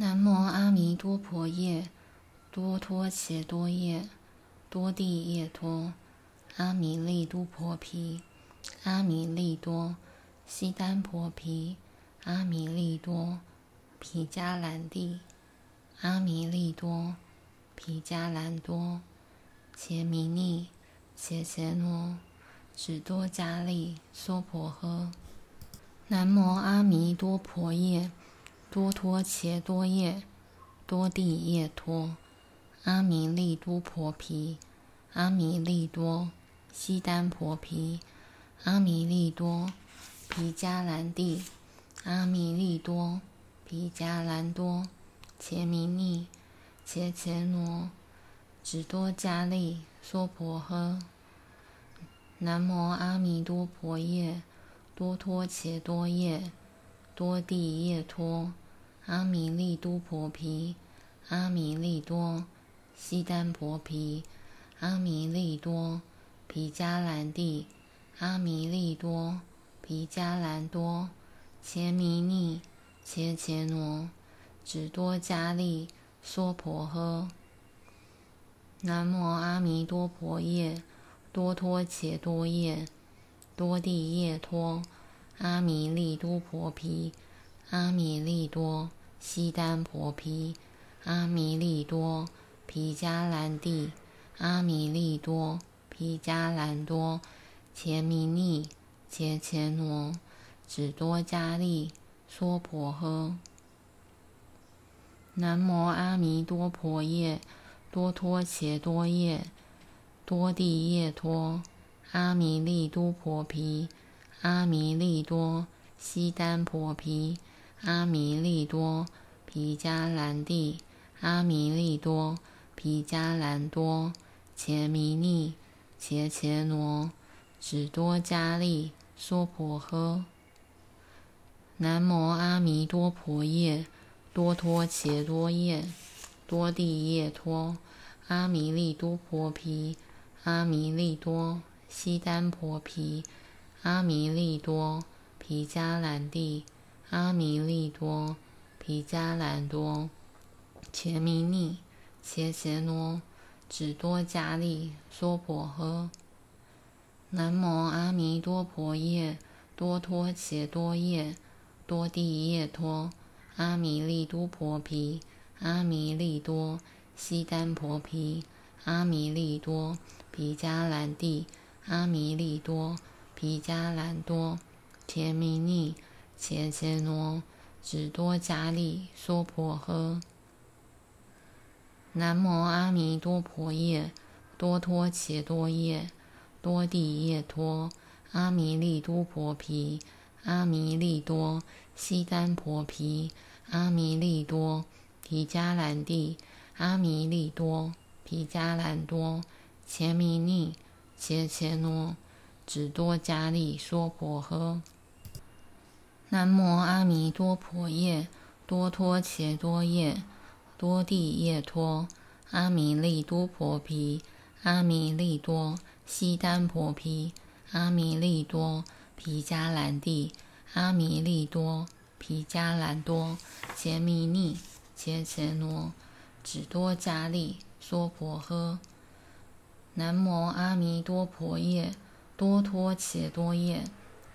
南无阿弥多婆夜，多托伽多夜，多地夜托，阿弥利都婆毗，阿弥利多，悉耽婆毗，阿弥利多，毗迦兰帝，阿弥利多，毗迦兰多，伽弥尼，伽伽罗，只多迦利，娑婆诃。南无阿弥多婆夜。多托伽多夜，多地夜托，阿弥利都婆毗，阿弥利多，悉耽婆毗，阿弥利多，毗迦兰帝，阿弥利多，毗迦兰多，伽弥尼，伽伽罗，只多迦利，娑婆诃。南无阿弥多婆夜，多托伽多夜。多地夜托，阿弥利都婆毗，阿弥利多，悉耽婆毗，阿弥利多，毗迦兰帝，阿弥利多，毗迦兰多，伽弥尼，伽伽挪，只多迦利，娑婆诃。南无阿弥多婆夜，多托伽多夜，多地夜托。阿弥利都婆毗，阿弥利多，悉耽婆毗，阿弥利多，毗迦兰帝，阿弥利多，毗迦兰多，伽弥尼，伽伽挪，只多迦利，娑婆诃。南无阿弥多婆夜，多托伽多夜，多地夜托，阿弥利都婆毗。阿弥利多，悉耽婆毗，阿弥利多，毗迦兰帝，阿弥利多，毗迦兰多，伽弥尼，伽伽罗，只多迦利，娑婆诃。南无阿弥多婆夜，多托伽多夜，多地夜托，阿弥利多婆毗，阿弥利多，悉耽婆毗。阿弥利多，毗迦兰帝，阿弥利多，毗迦兰多，伽弥尼，伽伽挪，只多迦利，娑婆诃。南无阿弥多婆夜，多托伽多夜，多地夜托，阿弥利都婆毗，阿弥利多，悉耽婆毗，阿弥利多，毗迦兰帝，阿弥利多。毗迦兰多，伽弥尼，伽伽挪，只多迦利，娑婆诃。南无阿弥多婆夜，多托伽多夜，多地夜托，阿弥利都婆毗，阿弥利多，悉耽婆毗，阿弥利多，毗迦兰帝，阿弥利多，毗迦兰多，伽弥尼，伽伽挪。只多迦利，娑婆诃。南无阿弥多婆夜，多托伽多夜，多地夜托，阿弥利多婆毗，阿弥利多，悉耽婆毗，阿弥利多，毗迦兰帝，阿弥利多，毗迦兰多，伽弥尼，伽伽挪，只多迦利，娑婆诃。南无阿弥多婆夜。多托伽多夜，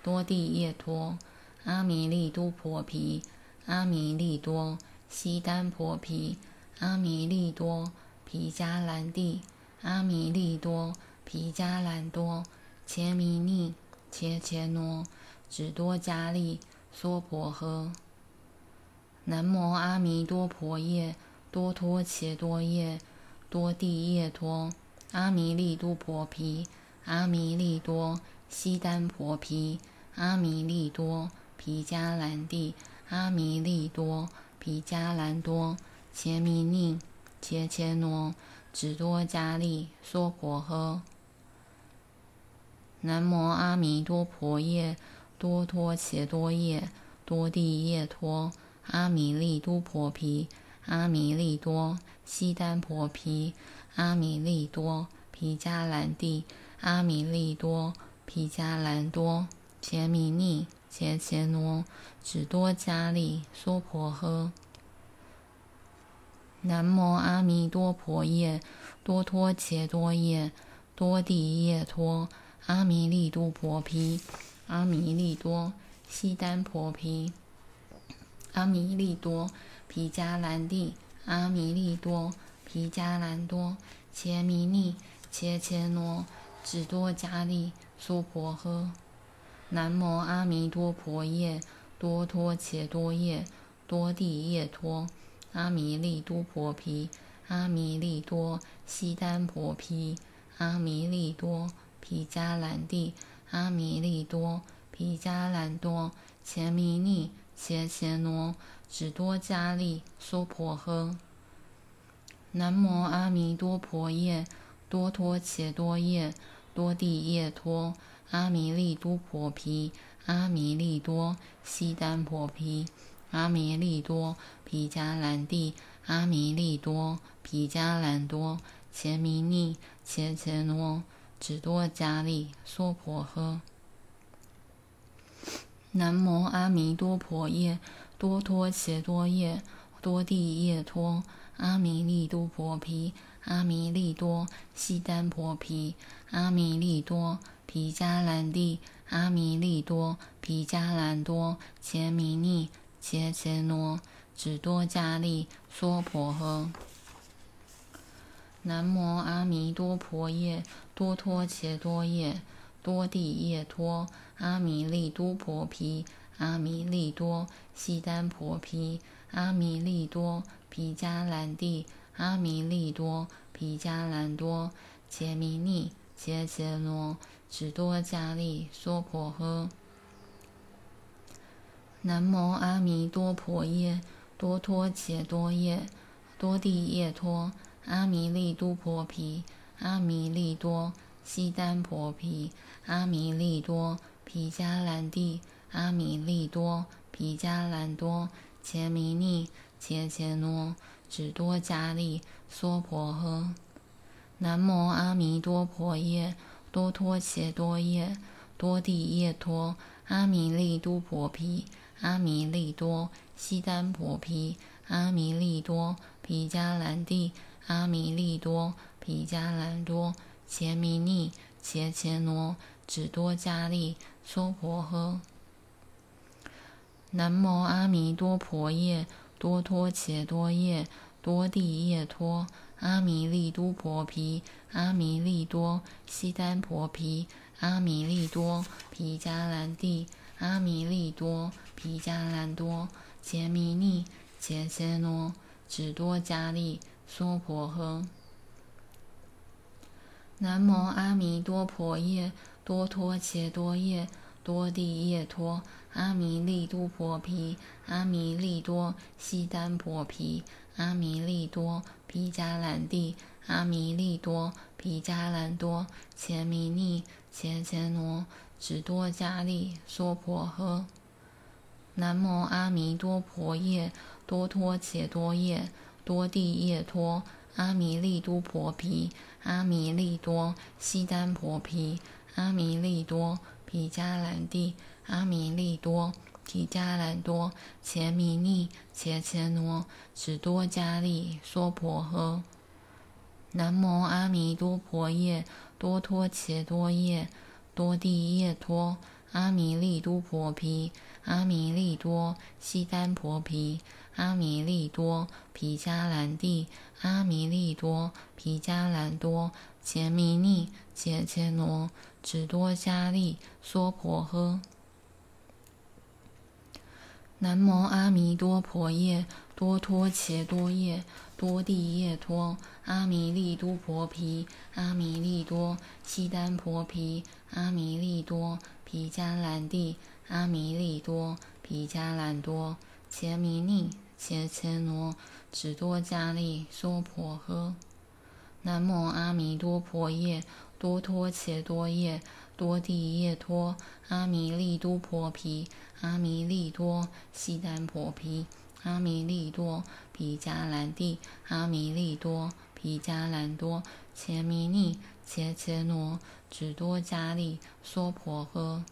多地夜托，阿弥利都婆毗，阿弥利多，悉耽婆毗，阿弥利多，毗迦兰帝，阿弥利多，毗迦兰多，伽弥尼，伽伽挪，只多迦利，娑婆诃。南无阿弥多婆夜，多托伽多夜，多地夜托，阿弥利都婆毗。阿弥利多，悉耽婆毗，阿弥利多，毗迦兰帝，阿弥利多，毗迦兰多，伽弥宁，伽伽挪，只多迦利，娑婆诃。南无阿弥多婆夜，多托伽多夜，多地夜托，阿弥利都婆毗，阿弥利多，悉耽婆毗，阿弥利多，毗迦兰帝。阿弥利多，毗迦兰多，杰米尼，伽伽挪，只多迦利，娑婆诃。南无阿弥多婆夜，多托伽多夜，多地夜多，阿弥利多婆毗，阿弥利多，悉耽婆毗，阿弥利多，毗迦兰帝，阿弥利多，毗迦兰多，伽弥尼，伽伽罗，只多迦利，娑婆诃。南无阿弥多婆耶，多托伽多耶，多地夜多。阿弥利多婆毗，阿弥利多，悉耽婆毗，阿弥利多，毗迦兰帝，阿弥利多，毗迦兰多，伽弥尼，伽伽罗，只多迦利，娑婆诃。南无阿弥多婆耶，多托伽多耶，多地夜多，阿弥利都婆毗，阿弥利多，悉耽婆毗。阿弥利多，毗迦兰帝，阿弥利多，毗迦兰多，伽弥尼，伽伽罗，只多迦利，娑婆诃。南无阿弥多婆夜，多托伽多夜，多地夜多，阿弥利都婆毗，阿弥利多，悉耽婆毗，阿弥利多，毗迦兰帝，阿弥利多，毗迦兰多，伽弥尼。伽伽罗，只多迦利，娑婆诃。南无阿弥多婆夜，多托伽多夜，多地夜多，阿弥利都婆毗，阿弥利多，悉耽婆毗，阿弥利多，毗迦兰帝，阿弥利多，毗迦兰多，伽弥尼，伽伽罗，只多迦利，娑婆诃。南无阿弥多婆夜，多托伽多夜，多地夜多，阿弥利都婆毗，阿弥利多，悉耽婆毗，阿弥利多，毗迦兰帝，阿弥利多，毗迦兰多，伽弥尼，伽伽罗，只多迦利，娑婆诃。南无阿弥多婆耶，多托伽多耶，多地夜多，阿弥利都婆毗。阿弥利多，悉耽婆毗，阿弥利多，毗迦兰帝，阿弥利多，毗迦兰多，伽弥尼，伽伽罗，只多迦利，娑婆诃。南无阿弥多婆耶，多托伽多耶，多地夜多，阿弥利都婆毗，阿弥利多，悉耽婆毗，阿弥利多，毗迦兰帝，阿弥利多。毗迦兰多，杰弥尼，伽伽罗，只多迦利，娑婆诃。南无阿弥多婆夜，多托伽多耶，多地夜多，阿弥利都婆毗，阿弥利多，悉耽婆毗，阿弥利多，毗迦兰帝，阿弥利多，毗迦兰多，伽弥尼，伽伽罗，只多迦利，娑婆诃。南无阿弥多婆夜，多托伽多夜，多地夜多，阿弥利都婆毗，阿弥利多，悉耽婆毗，阿弥利多，毗迦兰帝，阿弥利多，提迦兰多，伽弥尼，伽伽罗，只多迦利，娑婆诃。南无阿弥多婆夜，多托伽多夜，多地夜多，阿弥利都婆毗。阿弥利多，悉耽婆毗，阿弥利多，毗迦兰帝，阿弥利多，毗迦兰多，伽弥尼，伽伽罗，只多迦利，娑婆诃。南无阿弥多婆夜，多托伽多夜，多地夜多，阿弥利都婆毗，阿弥利多，悉耽婆毗，阿弥利多，毗迦兰帝。阿弥利多，毗迦兰多，伽弥尼，伽伽罗，只多迦利，娑婆诃。南无阿弥多婆夜，多托伽多夜，多地夜多，阿弥利都婆毗，阿弥利多，悉耽婆毗，阿弥利多，毗迦兰帝，阿弥利多，毗迦兰多，伽弥尼，伽伽罗，只多迦利，娑婆诃。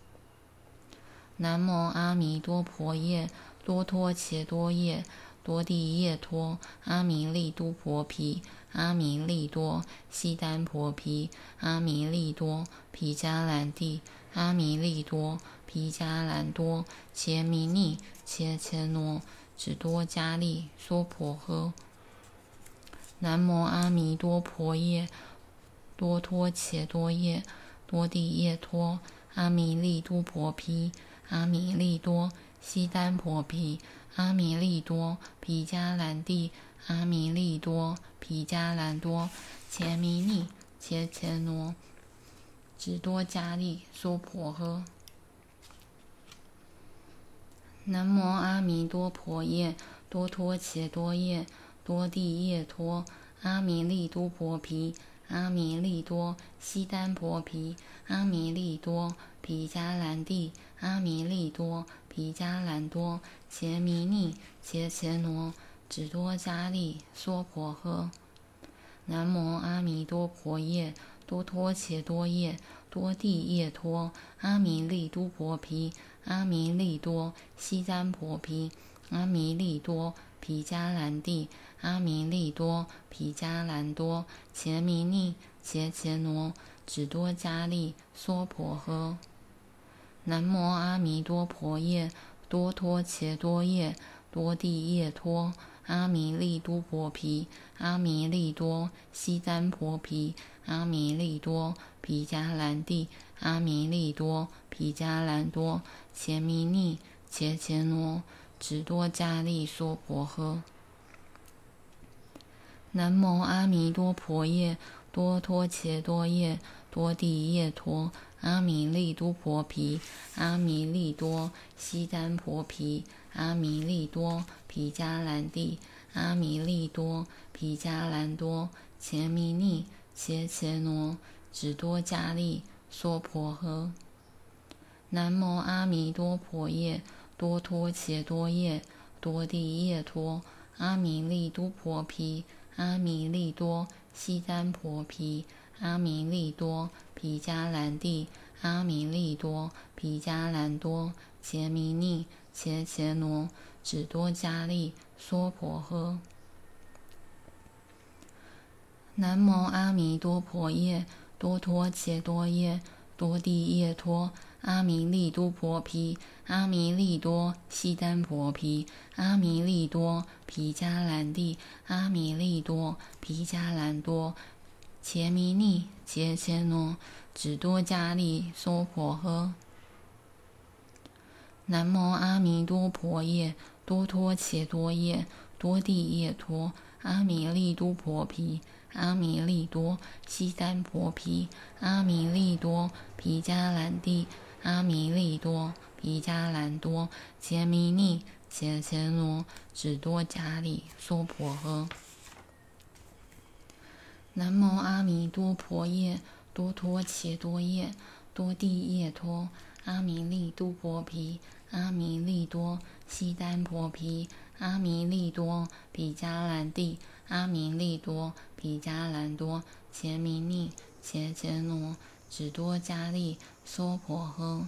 南无阿弥多婆耶，多托切多耶，多地夜托，阿弥利都婆毗，阿弥利多，悉耽婆毗，阿弥利多，毗迦兰帝，阿弥利多，毗迦兰多，切弥尼，切切诺，只多迦利，娑婆诃。南无阿弥多婆夜，多托伽多夜，多地夜拖，阿弥利都婆毗，阿弥利多，悉耽婆毗。阿弥利多，毗迦兰帝，阿弥利多，毗迦兰多，伽弥尼，伽伽挪，只多迦利，娑婆诃。南无阿弥多婆夜，多托伽多夜，多地夜拖，阿弥利都婆毗，阿弥利多，悉耽婆毗，阿弥利多，毗迦兰帝，阿弥利多。毗迦兰多，伽弥尼，伽伽挪，只多迦利，娑婆诃。南无阿弥多婆夜，多托伽多夜，多地夜托，阿弥利都婆毗，阿弥利多，悉耽婆毗，阿弥利多，毗迦兰帝，阿弥利多，毗迦兰多，伽弥尼，伽伽挪，只多迦利，娑婆诃。南无阿弥多婆夜，多托伽多夜，多地夜拖，阿弥利都婆毗，阿弥利多，悉耽婆毗，阿弥利多，毗迦兰帝，阿弥利多，毗迦兰多，伽弥尼，伽伽挪，只多迦利，娑婆诃。南无阿弥多婆夜，多托伽多夜，多地夜拖。阿弥利都婆毗，阿弥利多，悉耽婆毗，阿弥利多，毗迦兰帝，阿弥利多，毗迦兰多，伽弥尼，伽伽挪，只多迦利，娑婆诃。南无阿弥多婆夜，多托伽多夜，多地夜拖，阿弥利都婆毗，阿弥利多，悉耽婆毗。阿弥利多，毗迦兰帝，阿弥利多，毗迦兰多，杰弥尼，伽伽挪，只多迦利，娑婆诃。南无阿弥多婆夜，多托伽多夜，多地夜拖，阿弥利都婆毗，阿弥利多，悉耽婆毗，阿弥利多，毗迦兰帝，阿弥利多，毗迦兰多。伽弥尼，伽伽挪，只多迦利，娑婆诃。南无阿弥多婆夜，多托伽多夜，多地夜拖，阿弥利都婆毗，阿弥利多，悉耽婆毗，阿弥利多，毗迦兰帝，阿弥利多，毗迦兰多，伽弥尼，伽伽挪，只多迦利，娑婆诃。南无阿弥多婆夜，多托伽多夜，多地夜拖，阿弥利都婆毗，阿弥利多，悉耽婆毗，阿弥利多，毗迦兰帝，阿弥利多，毗迦兰多，伽弥尼，伽伽挪，只多迦利，娑婆诃。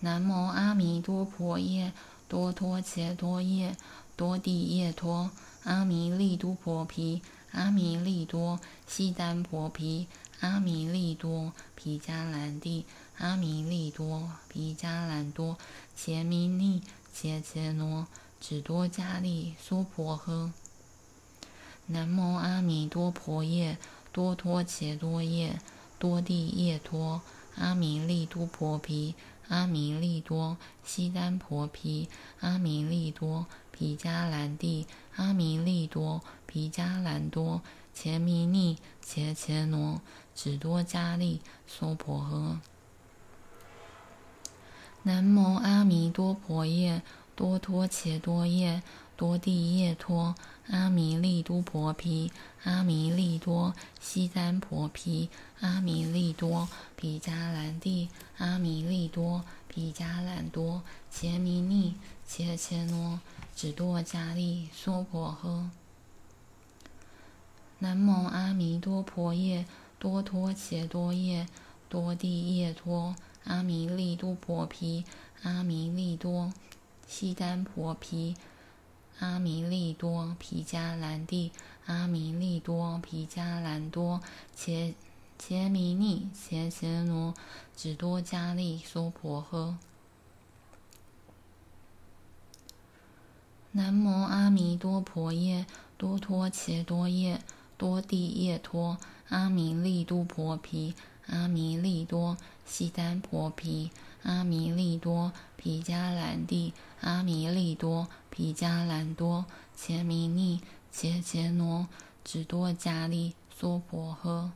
南无阿弥多婆夜，多托伽多夜，多地夜拖，阿弥利都婆毗。阿弥利多，悉耽婆毗，阿弥利多，毗迦兰帝，阿弥利多，毗迦兰多，伽弥尼，伽伽罗，只多迦利，娑婆诃。南无阿弥多婆夜，多托伽多夜，多地夜拖，阿弥利多婆毗，阿弥利多，悉耽婆毗，阿弥利多，毗迦兰帝，阿弥利多。毗迦兰多，伽弥尼，伽伽挪，只多迦利，娑婆诃。南无阿弥多婆夜，多托伽多夜，多地夜拖，阿弥利都婆毗，阿弥利多，悉耽婆毗，阿弥利多，毗迦兰帝，阿弥利多，毗迦兰多，伽弥尼，伽伽挪，只多迦利，娑婆诃。南无阿弥多婆夜，多托伽多夜，多地夜拖，阿弥利都婆毗，阿弥利多，悉耽婆毗，阿弥利多，毗迦兰帝，阿弥利多，毗迦兰多，切切弥尼，切切罗，只多迦利，娑婆诃。南无阿弥多婆夜，多托伽多夜，多地夜拖，阿弥利都婆毗，阿弥利多，悉耽婆毗，阿弥利多，毗迦兰帝，阿弥利多。毗迦兰多，切弥尼，切切罗，只多迦利，娑婆诃。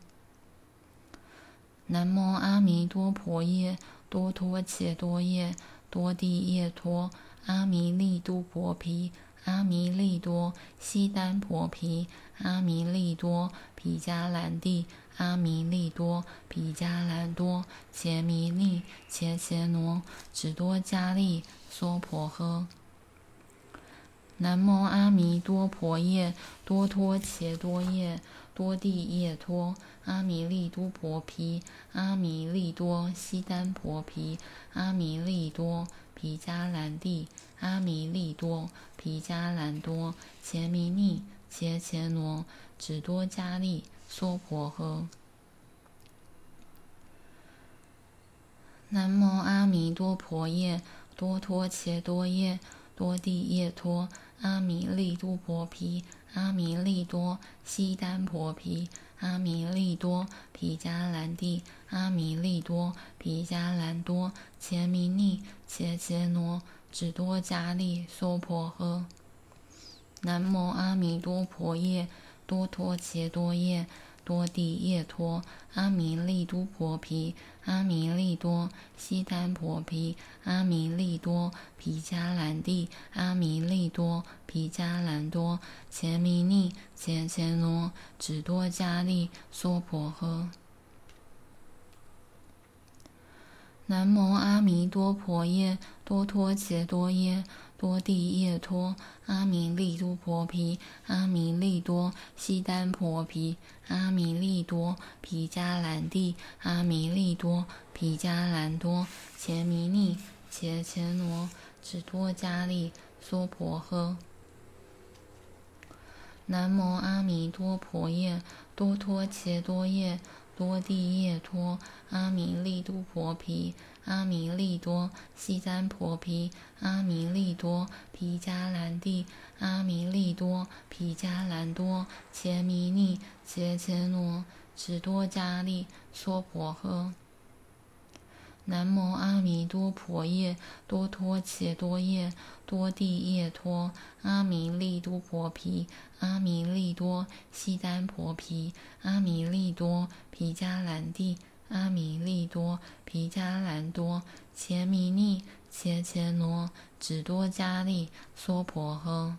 南无阿弥多婆夜，多托伽多夜，多地夜拖，阿弥利都婆毗，阿弥利多，悉耽婆毗，阿弥利多，毗迦兰帝，阿弥利多，毗迦兰多，切弥尼，切切罗，只多迦利，娑婆诃。南无阿弥多婆夜，多托伽多夜，多地夜拖，阿弥利都婆毗，阿弥利多，悉耽婆毗，阿弥利多，毗迦兰帝，阿弥利多，毗迦兰多，伽弥尼，伽伽罗，只多迦利，娑婆诃。南无阿弥多婆夜，多托伽多夜，多地夜拖。阿弥利都婆毗，阿弥利多，悉耽婆毗，阿弥利多，毗迦兰帝，阿弥利多，毗迦兰多，切弥尼，切切罗，只多迦利，娑婆诃。南无阿弥多婆夜，多托伽多夜。多地夜托，阿弥利都婆毗，阿弥利多，悉耽婆毗，阿弥利多，毗迦兰帝，阿弥利多，毗迦兰多，切弥尼，切切罗，只多迦利，娑婆诃。南无阿弥多婆夜，多托伽多夜。多地夜托，阿弥利都婆毗，阿弥利多，悉耽婆毗，阿弥利多，毗迦兰帝，阿弥利多，毗迦兰多，切弥尼，切切罗，只多迦利，娑婆诃。南无阿弥多婆夜，多托伽多夜。多地夜拖，阿弥利都婆毗，阿弥利多，悉耽婆毗，阿弥利多，毗迦兰帝，阿弥利多，毗迦兰多，切弥尼，切切罗，只多迦利，娑婆诃。南无阿弥多婆夜，多托伽多夜，多地夜哆，阿弥利多婆毗，阿弥利多，悉耽婆毗，阿弥利多，毗迦兰帝，阿弥利多，毗迦兰多，切弥尼，切切罗，只多迦利，娑婆诃。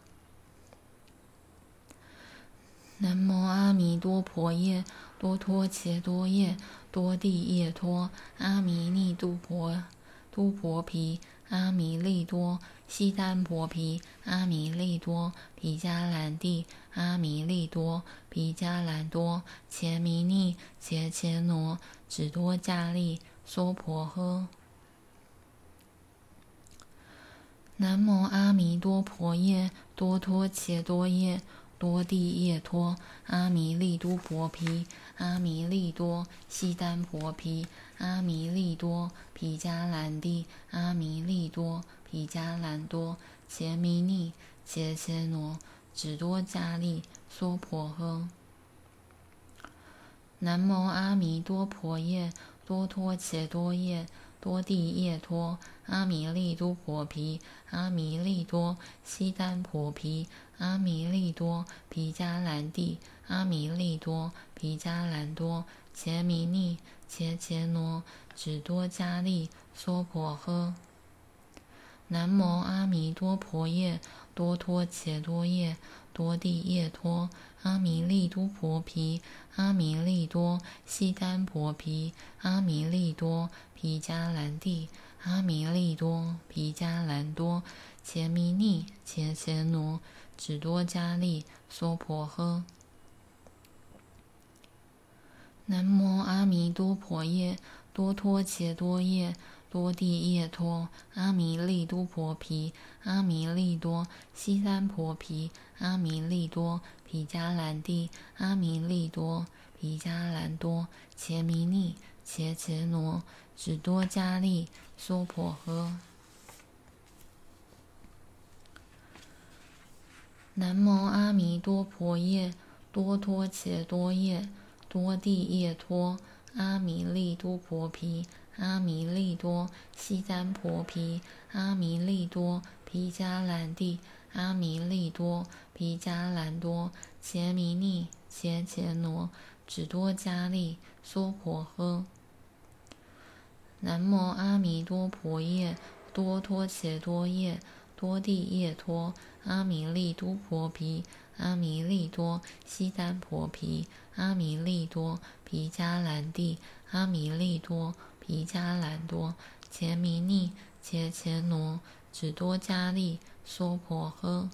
南无阿弥多婆夜，多托伽多夜。多地夜拖，阿弥利都婆都婆毗，阿弥利多，悉耽婆毗，阿弥利多，毗迦兰帝，阿弥利多，毗迦兰多，切弥尼，切切罗，只多迦利，娑婆诃。南无阿弥多婆夜，多托伽多夜。多地夜拖，阿弥利都婆毗，阿弥利多，悉耽婆毗，阿弥利多，毗迦兰帝，阿弥利多，毗迦兰多，伽弥尼，切切罗，只多迦利，娑婆诃。南无阿弥多婆夜，多托伽多夜。多地夜拖，阿弥利都婆毗，阿弥利多，悉耽婆毗，阿弥利多，毗迦兰帝，阿弥利多，毗迦兰多，伽弥尼，切切罗，只多迦利，娑婆诃。南无阿弥多婆夜，多托伽多夜。多地夜拖，阿弥利都婆毗，阿弥利多，悉耽婆毗，阿弥利多，毗迦兰帝，阿弥利多，毗迦兰多，切弥尼，切切罗，只多迦利，娑婆诃。南无阿弥多婆夜，多托伽多夜。多地夜拖，阿弥利都婆毗，阿弥利多，西三婆毗，阿弥利多，毗迦兰帝，阿弥利多，毗迦兰多，伽弥尼，伽伽挪，只多迦利，娑婆诃。南无阿弥多婆夜，多托伽多夜，多地夜拖，阿弥利都婆毗，阿弥利多，悉三婆毗，阿弥利多，毗迦兰帝，阿弥利多，毗迦兰多，伽弥尼，伽伽挪，只多迦利，娑婆诃。南无阿弥多婆夜，多托伽多夜，多地夜拖。阿弥利都婆毗，阿弥利多，悉三婆毗，阿弥利多，毗迦兰帝，阿弥利多，毗迦兰多，伽弥尼，伽伽挪，只多迦利，娑婆诃。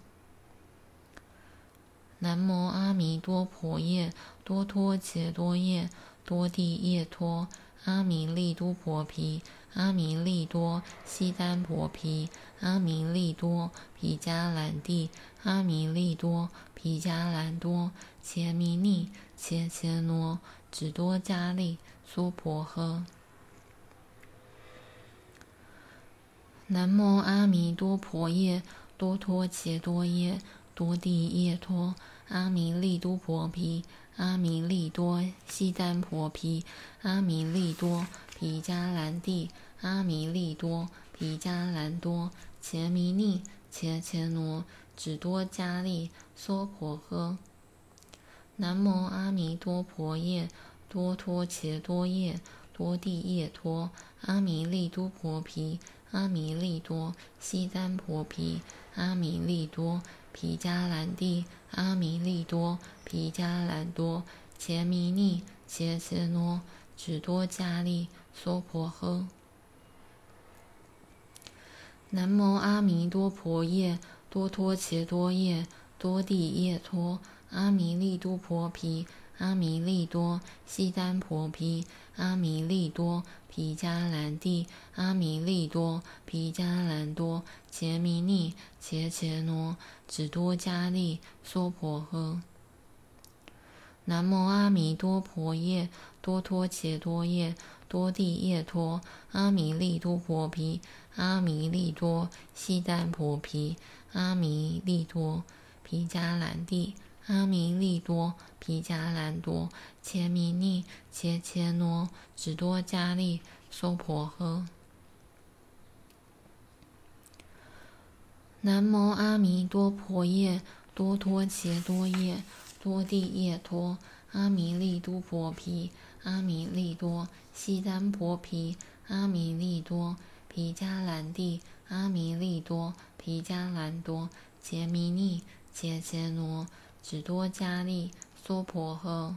南无阿弥多婆夜，多托伽多夜，多地夜拖。阿弥利都婆毗，阿弥利多，悉三婆毗，阿弥利多，毗迦兰帝，阿弥利多，毗迦兰多，伽弥尼，伽伽挪，只多迦利，娑婆诃。南无阿弥多婆夜，多托伽多夜，多地夜拖。阿弥利都婆毗，阿弥利多，悉三婆毗，阿弥利多，毗迦兰帝，阿弥利多，毗迦兰多，伽弥尼，伽伽挪，只多迦利，娑婆诃。南无阿弥多婆夜，多托伽多夜，多地夜拖。阿弥利都婆毗，阿弥利多，悉三婆毗，阿弥利多，毗迦兰帝。阿弥利多，毗迦兰多，伽弥尼，伽伽挪，只多迦利，娑婆诃。南无阿弥多婆夜，多托伽多夜，多地夜拖。阿弥利都婆毗，阿弥利多，悉三婆毗，阿弥利多，毗迦兰帝，阿弥利多，毗迦兰多，杰弥尼，伽伽挪。只多迦利，娑婆诃。南无阿弥多婆夜，多托伽多夜，多地夜拖。阿弥利多婆毗，阿弥利多，悉三婆毗，阿弥利多，毗迦兰帝，阿弥利多，毗迦兰多，伽弥尼，伽伽挪，只多迦利，娑婆诃。南无阿弥多婆夜，多托伽多夜，多地夜拖。阿弥利都婆毗，阿弥利多，悉三婆毗，阿弥利多，毗迦兰帝，阿弥利多，毗迦兰多，伽弥尼，伽伽挪，只多迦利，娑婆诃。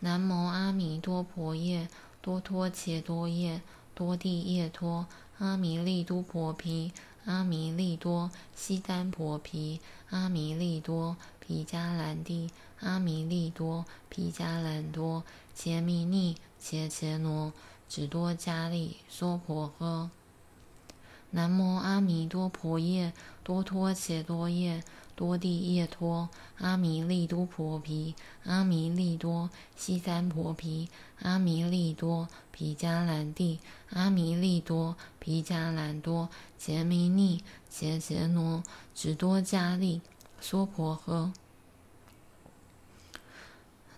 南无阿弥多婆夜，多托伽多夜，多地夜拖。阿弥利都婆毗。阿弥利多，悉三婆毗，阿弥利多，毗迦兰帝，阿弥利多，毗迦兰多，伽弥尼，伽伽挪，只多迦利，娑婆诃。南无阿弥多婆夜，多托伽多夜，多地夜拖。阿弥利都婆毗，阿弥利多，西三婆毗，阿弥利多，毗迦兰帝，阿弥利多，毗迦兰多，杰弥尼，伽伽挪，只多迦利，娑婆诃。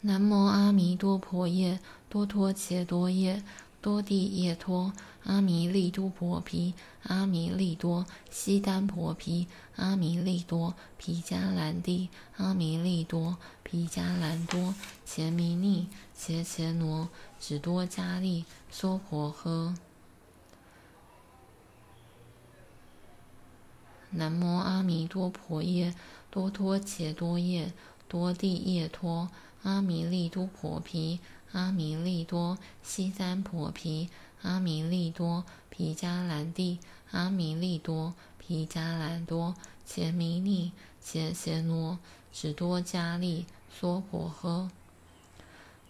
南无阿弥多婆夜，多托伽多夜，多地夜拖。阿弥利都婆毗，阿弥利多，悉三婆毗，阿弥利多，毗迦兰帝，阿弥利多，毗迦兰多，伽弥尼，伽伽挪，只多迦利，娑婆诃。南无阿弥多婆夜，多托伽多夜，多地夜拖。阿弥利都婆毗，阿弥利多，悉三婆毗。阿弥利多，毗迦兰帝，阿弥利多，毗迦兰多，伽弥尼，伽伽挪，只多迦利，娑婆诃。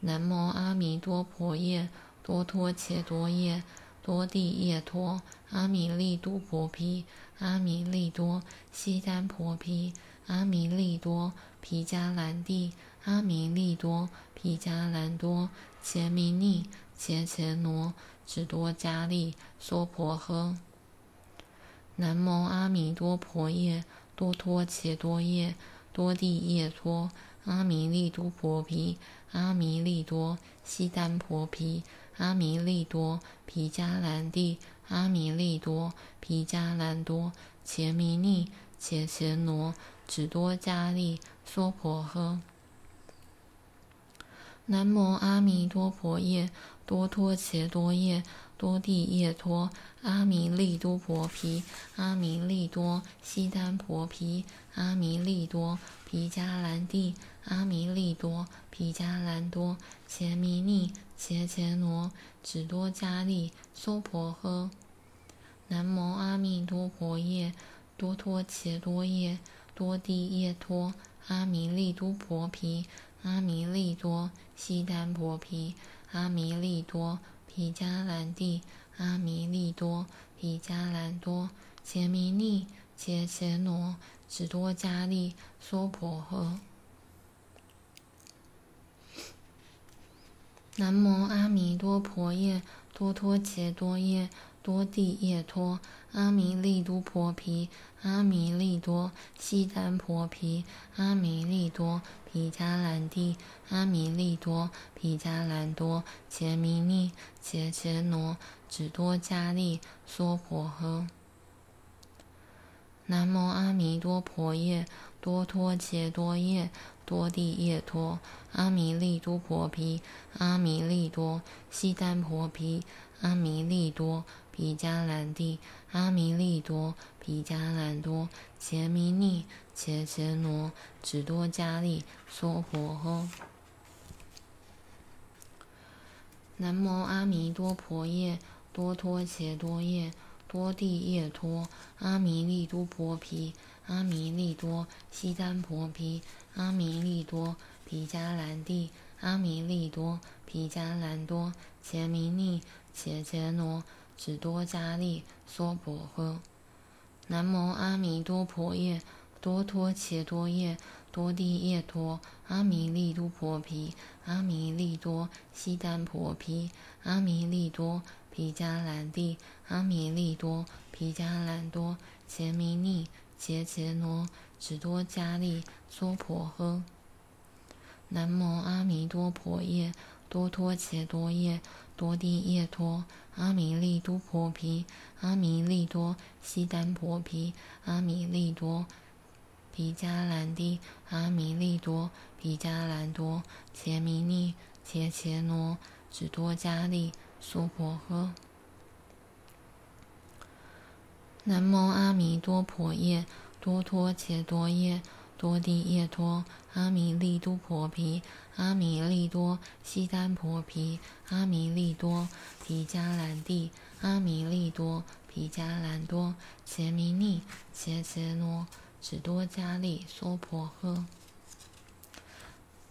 南无阿弥多婆夜，多托伽多夜，多地夜拖，阿弥利都婆毗，阿弥利多，悉耽婆毗，阿弥利多，毗迦兰帝，阿弥利多，毗迦兰多，伽弥尼，伽伽挪，只多迦利，娑婆诃。南无阿弥多婆夜，多托伽多夜，多地夜拖，阿弥利都婆毗，阿弥利多，悉耽婆毗，阿弥利多，毗迦兰帝，阿弥利多，毗迦兰多，伽弥尼，伽伽挪，只多迦利，娑婆诃。南无阿弥多婆夜，多托伽多夜，多地夜拖，阿弥利都婆毗，阿弥利多，悉耽婆毗，阿弥利多，毗迦兰帝，阿弥利多，毗迦兰多，伽弥尼，伽伽罗，只多迦利，娑婆诃。南无阿弥多婆夜，多托伽多夜，多地夜拖，阿弥利都婆毗。阿弥利多，悉耽婆毗，阿弥利多，毗迦兰帝，阿弥利多，毗迦兰多，伽弥尼，伽伽挪，只多迦利，娑婆诃。南无阿弥多婆夜，多托伽多夜，多地夜拖，阿弥利都婆毗，阿弥利多，悉耽婆毗，阿弥利多。毗迦兰帝，阿弥利多，毗迦兰多，伽弥尼，伽伽挪，只多迦利，娑婆诃。南无阿弥多婆夜，多托伽多夜，多地夜拖，阿弥利都婆毗，阿弥利多，悉耽婆毗，阿弥利多，毗迦兰帝，阿弥利多，毗迦兰多，杰弥尼。伽伽挪，只多迦利，娑婆诃。南无阿弥多婆夜，多托伽多夜，多地夜拖，阿弥利都婆毗，阿弥利多，悉耽婆毗，阿弥利多，毗迦兰帝，阿弥利多，毗迦兰多，杰弥尼，伽伽挪，只多迦利，娑婆诃。南无阿弥多婆夜。多托伽多夜，多地夜拖，阿弥利都婆毗，阿弥利多，悉耽婆毗，阿弥利多，毗迦兰帝，阿弥利多，毗迦兰多，伽弥尼，伽伽挪，只多迦利，娑婆诃。南无阿弥多婆夜，多托伽多夜，多地夜托，阿弥利都婆毗，阿弥利多，悉耽婆毗，阿弥利多。毗迦兰帝，阿弥利多，毗迦兰多，伽弥尼，伽伽挪，只多迦利，娑婆诃。南无阿弥多婆夜，多托伽多夜，多地夜托，阿弥利都婆毗，阿弥利多，悉耽婆毗，阿弥利多，毗迦兰帝，阿弥利多，毗迦兰多，伽弥尼，伽伽挪。只多迦利，娑婆诃。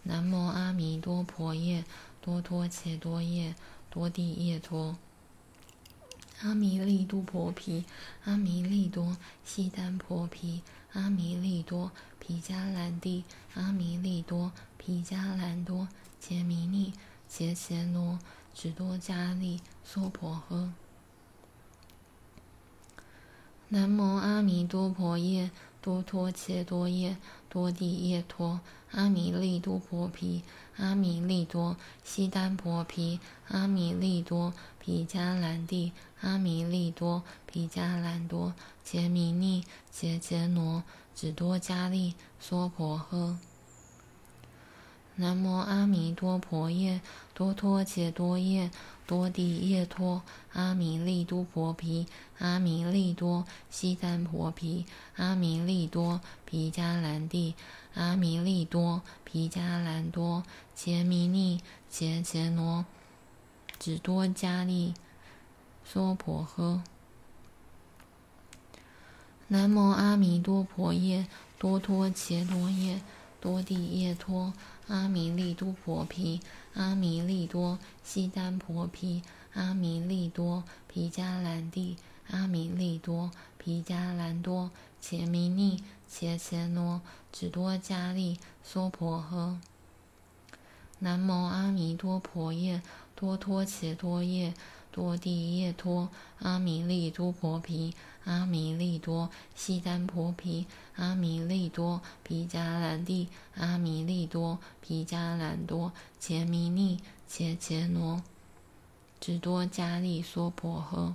南无阿弥多婆夜，多托伽多夜，多地夜拖，阿弥利都婆毗，阿弥利多，悉耽婆毗，阿弥利多，毗迦兰帝，阿弥利多，毗迦兰多，杰弥尼，杰杰罗，只多迦利，娑婆诃。南无阿弥多婆夜。多托伽多夜，多地夜拖，阿弥利多婆毗，阿弥利多，悉耽婆毗，阿弥利多，毗迦兰帝，阿弥利多，毗迦兰多，杰弥尼，杰杰罗，只多迦利，娑婆诃。南无阿弥多婆夜，多托伽多夜。多地夜拖，阿弥利都婆毗，阿弥利多，悉耽婆毗，阿弥利多，毗迦兰帝，阿弥利多，毗迦兰多，伽弥尼，伽伽挪，只多迦利，娑婆诃。南无阿弥多婆夜，多托伽多夜，多地夜拖。阿弥利都婆毗，阿弥利多，悉耽婆毗，阿弥利多，毗迦兰帝，阿弥利多，毗迦兰多，伽弥尼，伽伽挪，只多迦利，娑婆诃。南无阿弥多婆夜，多托伽多夜，多地夜托，阿弥利都婆毗，阿弥利多，悉耽婆毗，阿弥利多，毗迦兰帝，阿弥利多，毗迦兰多，伽弥尼，伽伽挪。只多迦利娑婆诃，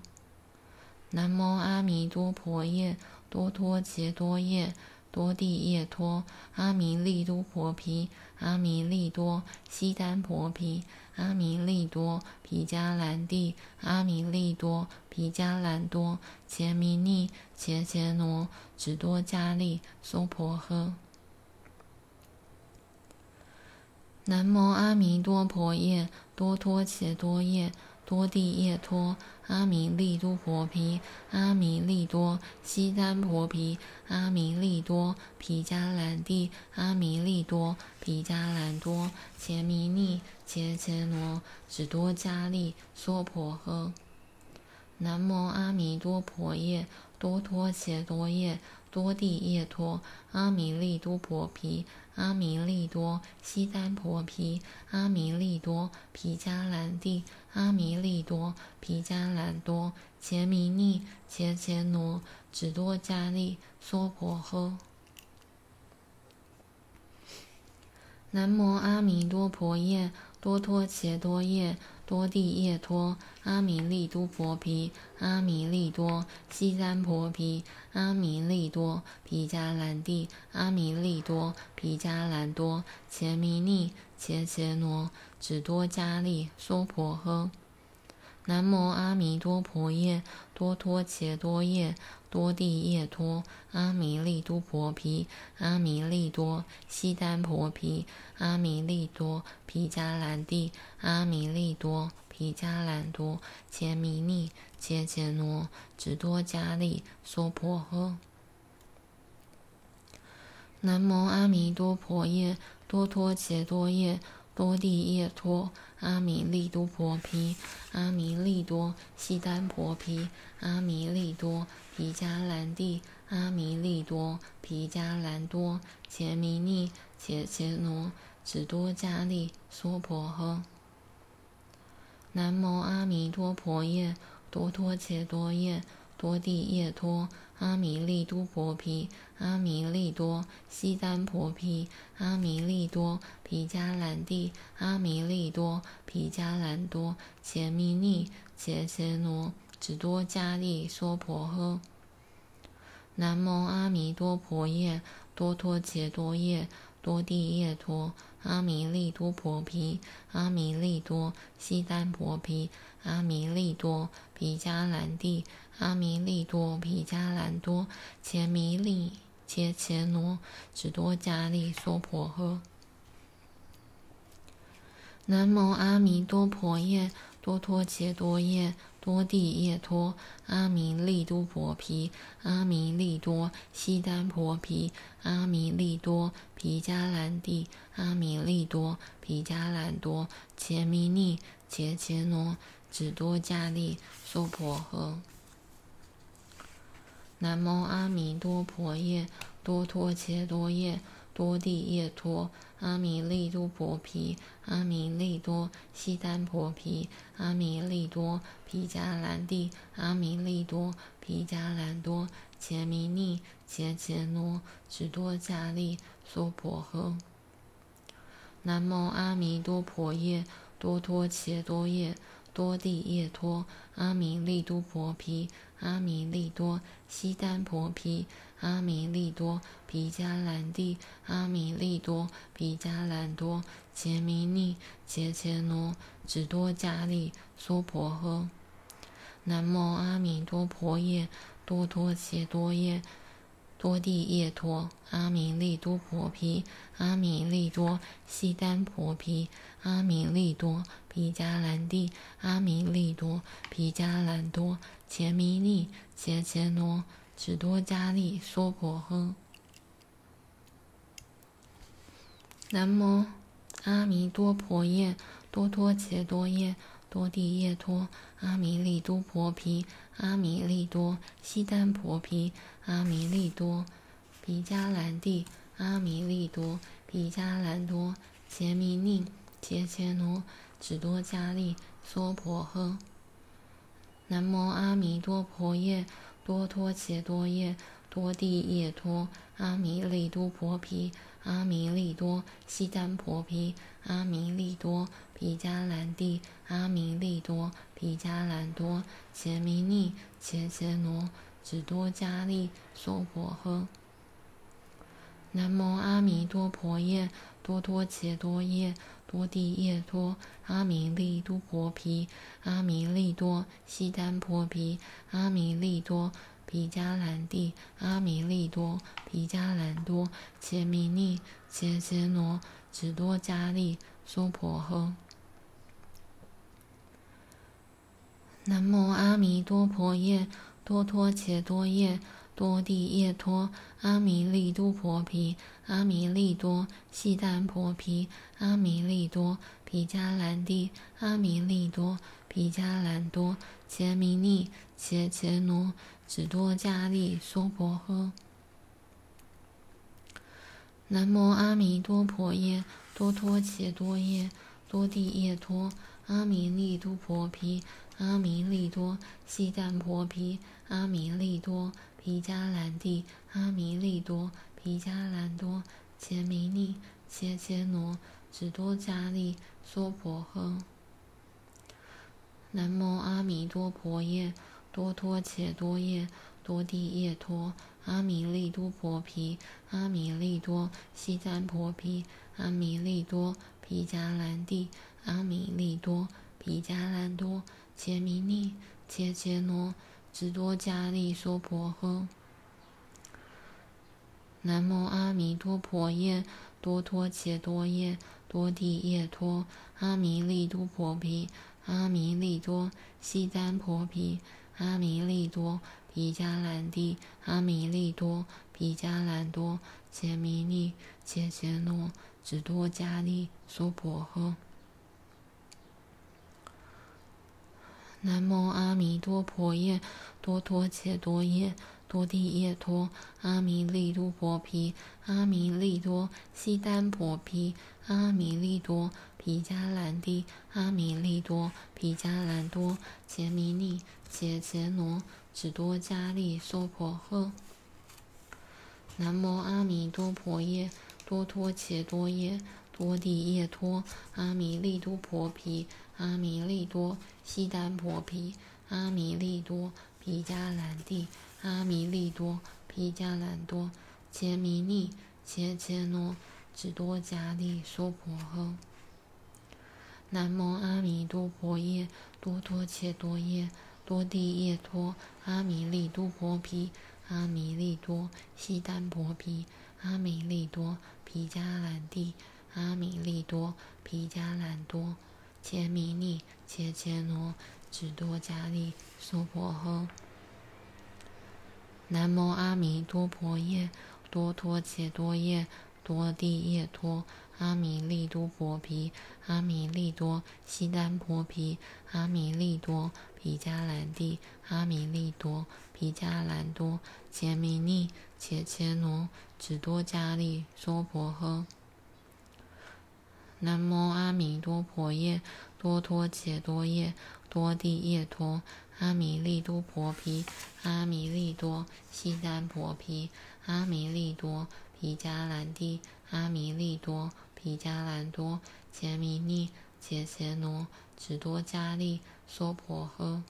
南无阿弥多婆夜，多托伽多夜，多地夜拖，阿弥利都婆毗，阿弥利多，悉耽婆毗，阿弥利多，毗迦兰帝，阿弥利多，毗迦兰多，伽弥尼，伽伽挪，只多伽利娑婆诃。南无阿弥多婆夜，多托伽多夜。多地夜哆，阿弥利都婆毗，阿弥利多，悉耽婆毗，阿弥利多，毗迦兰帝，阿弥利多，毗迦兰多，伽弥尼，伽伽罗，只多迦利娑婆诃。南无阿弥多婆夜，多托伽多夜，多地夜拖，阿弥利多婆毗。阿弥利多，悉耽婆毗，阿弥利多，毗迦兰帝，阿弥利多，毗迦兰多，伽弥尼，伽伽挪，只多迦利娑婆诃。南无阿弥多婆夜，多托伽多夜。多地夜拖，阿弥利都婆毗，阿弥利多，悉三婆毗，阿弥利多，毗迦兰帝，阿弥利多，毗迦兰多，伽弥尼，伽伽挪，只多迦利娑婆诃。南无阿弥多婆夜，多托伽多夜。多地夜拖，阿弥利都婆毗，阿弥利多，悉耽婆毗，阿弥利多，毗迦兰帝，阿弥利多，毗迦兰多，伽弥尼，伽伽挪，只多迦利娑婆诃。南无阿弥多婆夜，多托伽多夜。多地夜拖，阿弥利都婆毗，阿弥利多，悉耽婆毗，阿弥利多，毗迦兰帝，阿弥利多，毗迦兰多，伽弥尼，伽伽罗，只多迦利娑婆诃。南无阿弥陀婆夜，多托伽多夜。多地夜拖，阿弥利都婆毗，阿弥利多，悉耽婆毗，阿弥利多，毗迦兰帝，阿弥利多，毗迦兰多，伽弥尼，伽伽罗，只多迦利娑婆诃。南无阿弥多婆夜，多托伽多夜。多地夜拖，阿弥利都婆毗，阿弥利多，悉耽婆毗，阿弥利多，毗迦兰帝，阿弥利多，毗迦兰多，伽弥尼，伽伽挪，只多迦利娑婆诃。南无阿弥多婆夜，多托伽多夜。多地夜拖，阿弥利都婆毗，阿弥利多，悉耽婆毗，阿弥利多，毗迦兰帝，阿弥利多，毗迦兰多，伽弥尼，伽伽挪，只多迦利娑婆诃。南无阿弥多婆夜，多托伽多夜。多地夜拖，阿弥利都婆毗，阿弥利多，悉耽婆毗，阿弥利多，毗迦兰帝，阿弥利多，毗迦兰多，伽弥尼，伽伽挪，只多迦利娑婆诃。南无阿弥多婆夜，多托伽多夜。多地夜拖，阿弥利都婆毗，阿弥利多，悉耽婆毗，阿弥利多，毗迦兰帝，阿弥利多，毗迦兰多，杰弥尼，伽伽挪，只多迦利娑婆诃。南无阿弥多婆夜，多多伽多夜。多地夜拖，阿弥利都婆毗，阿弥利多，悉耽婆毗，阿弥利多，毗迦兰帝，阿弥利多，毗迦兰多，伽弥尼，伽伽挪，只多迦利娑婆诃。南无阿弥多婆夜，多托伽多夜。多地叶拖，阿弥利都婆毗，阿弥利多，悉耽婆毗，阿弥利多，毗迦兰帝，阿弥利多，毗迦兰多，伽弥尼，伽伽挪，只多迦利，娑婆诃。南无阿弥多婆夜，多托伽多夜，多地夜拖，阿弥利都婆毗，阿弥利多，悉耽婆毗，阿弥利多，毗迦兰帝，阿弥利多，毗迦兰多，伽弥尼，伽伽挪，只多伽利，娑婆诃。南无阿弥多婆夜，多托伽多夜。多地叶多，阿弥利都婆毗，阿弥利多，悉耽婆毗，阿弥利多，毗迦兰帝，阿弥利多，毗迦兰多，伽弥尼，伽伽挪，只多迦利，娑婆诃。南无阿弥多婆夜，多托伽多夜。多地叶拖，阿弥利都婆毗，阿弥利多，悉耽婆毗，阿弥利多，毗迦兰帝，阿弥利多，毗迦兰多，伽弥尼，伽伽挪，只多迦利，娑婆诃。南无阿弥多婆夜，多托伽多夜，多地叶拖，阿弥利都婆毗，阿弥利多，悉耽婆毗，阿弥利多。皮迦兰蒂，阿弥利多，皮迦兰多，杰弥尼，伽伽挪，只多迦利，娑婆诃。南无阿弥多婆夜，多托伽多夜，多地叶拖，阿弥利多婆毗，阿弥利多，悉耽婆毗，阿弥利多，毗迦兰帝，阿弥利多，毗迦兰多，伽弥尼，伽伽挪。只多迦利，娑婆诃。南无阿弥陀婆夜，多托伽多夜，多地叶拖，阿弥利都婆毗，阿弥利多，悉耽婆毗，阿弥利多，毗迦兰帝，阿弥利多，毗迦兰多，伽弥利，伽伽挪，只多迦利，娑婆诃。南无阿弥多婆夜，多托伽多夜，多地叶拖，阿弥利都婆毗，阿弥利多，悉耽婆毗，阿弥利多，毗迦兰帝，阿弥利多，毗迦兰多，伽弥尼，伽伽罗，只多迦利，娑婆诃。南无阿弥多婆夜，多托伽多夜，多地叶拖，阿弥利都婆毗。阿弥利多，悉耽婆毗，阿弥利多，毗迦兰帝，阿弥利多，毗迦兰多，伽弥尼，伽伽挪，只多迦利，娑婆诃。南无阿弥多婆夜，多托伽多夜，多地叶拖，阿弥利都婆毗，阿弥利多，悉耽婆毗，阿弥利多，毗迦兰帝，阿弥利多，毗迦兰多。伽弥尼，伽伽挪，只多迦利，娑婆诃。南无阿弥多婆夜，多托伽多夜，多地叶拖，阿弥利都婆毗，阿弥利多，悉耽婆毗，阿弥利多，毗迦兰帝，阿弥利多，毗迦兰多，伽弥尼，伽伽挪，只多迦利，娑婆诃。南无阿弥多婆夜，多托伽多夜，多地叶拖，阿弥利多婆毗，阿弥利多，悉耽婆毗，阿弥利多，毗迦兰帝，阿弥利多，毗迦兰多，伽弥尼，伽伽挪，只多迦利，娑婆诃。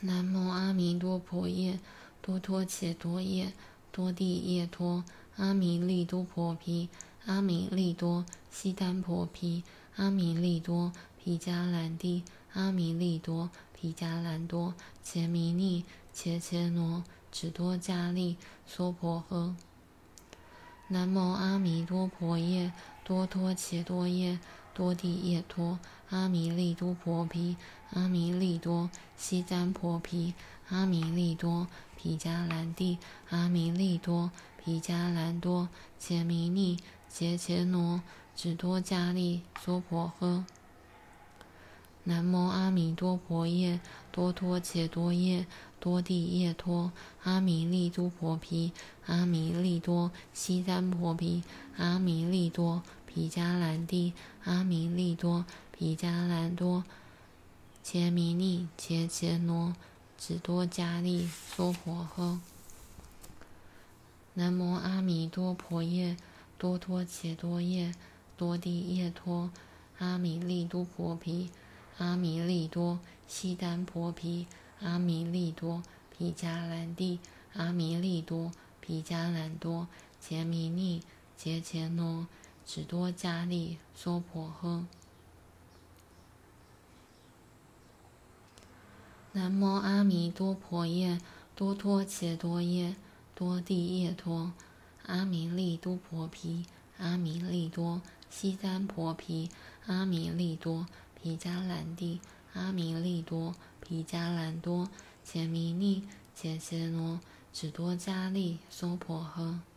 南无阿弥多婆夜，多托伽多夜，多地叶拖。阿弥利都婆毗，阿弥利多，悉耽婆毗，阿弥利多，毗迦兰帝，阿弥利多，毗迦兰多，伽弥尼，伽伽挪，只多迦利，娑婆诃。南无阿弥多婆夜，多托伽多夜，多地叶拖，阿弥利都婆毗，阿弥利多，悉耽婆毗，阿弥利多，毗迦兰帝，阿弥利多。毗迦兰多，伽弥尼，伽伽挪，只多迦利娑婆诃。南无阿弥多婆夜，多托伽多夜，多帝夜托，阿弥利都婆毗，阿弥利多，悉耽婆毗，阿弥利多，毗迦兰帝，阿弥利多，毗迦兰多，伽弥尼，羯羯罗，只多迦利娑婆诃。南无阿弥多婆夜，多托伽多夜，多帝夜托，阿弥利都婆毗。阿弥利多，悉耽婆毗，阿弥利多，毗迦兰帝，阿弥利多，毗迦兰多，伽弥尼，羯羯罗，只多迦利娑婆诃。南无阿弥多婆夜，多托伽多夜，多地夜托，阿弥利都婆毗，阿弥利多，悉耽婆毗，阿弥利多。毗迦兰帝，阿弥利多，毗迦兰多，伽弥尼，羯羯罗，只多迦利娑婆诃。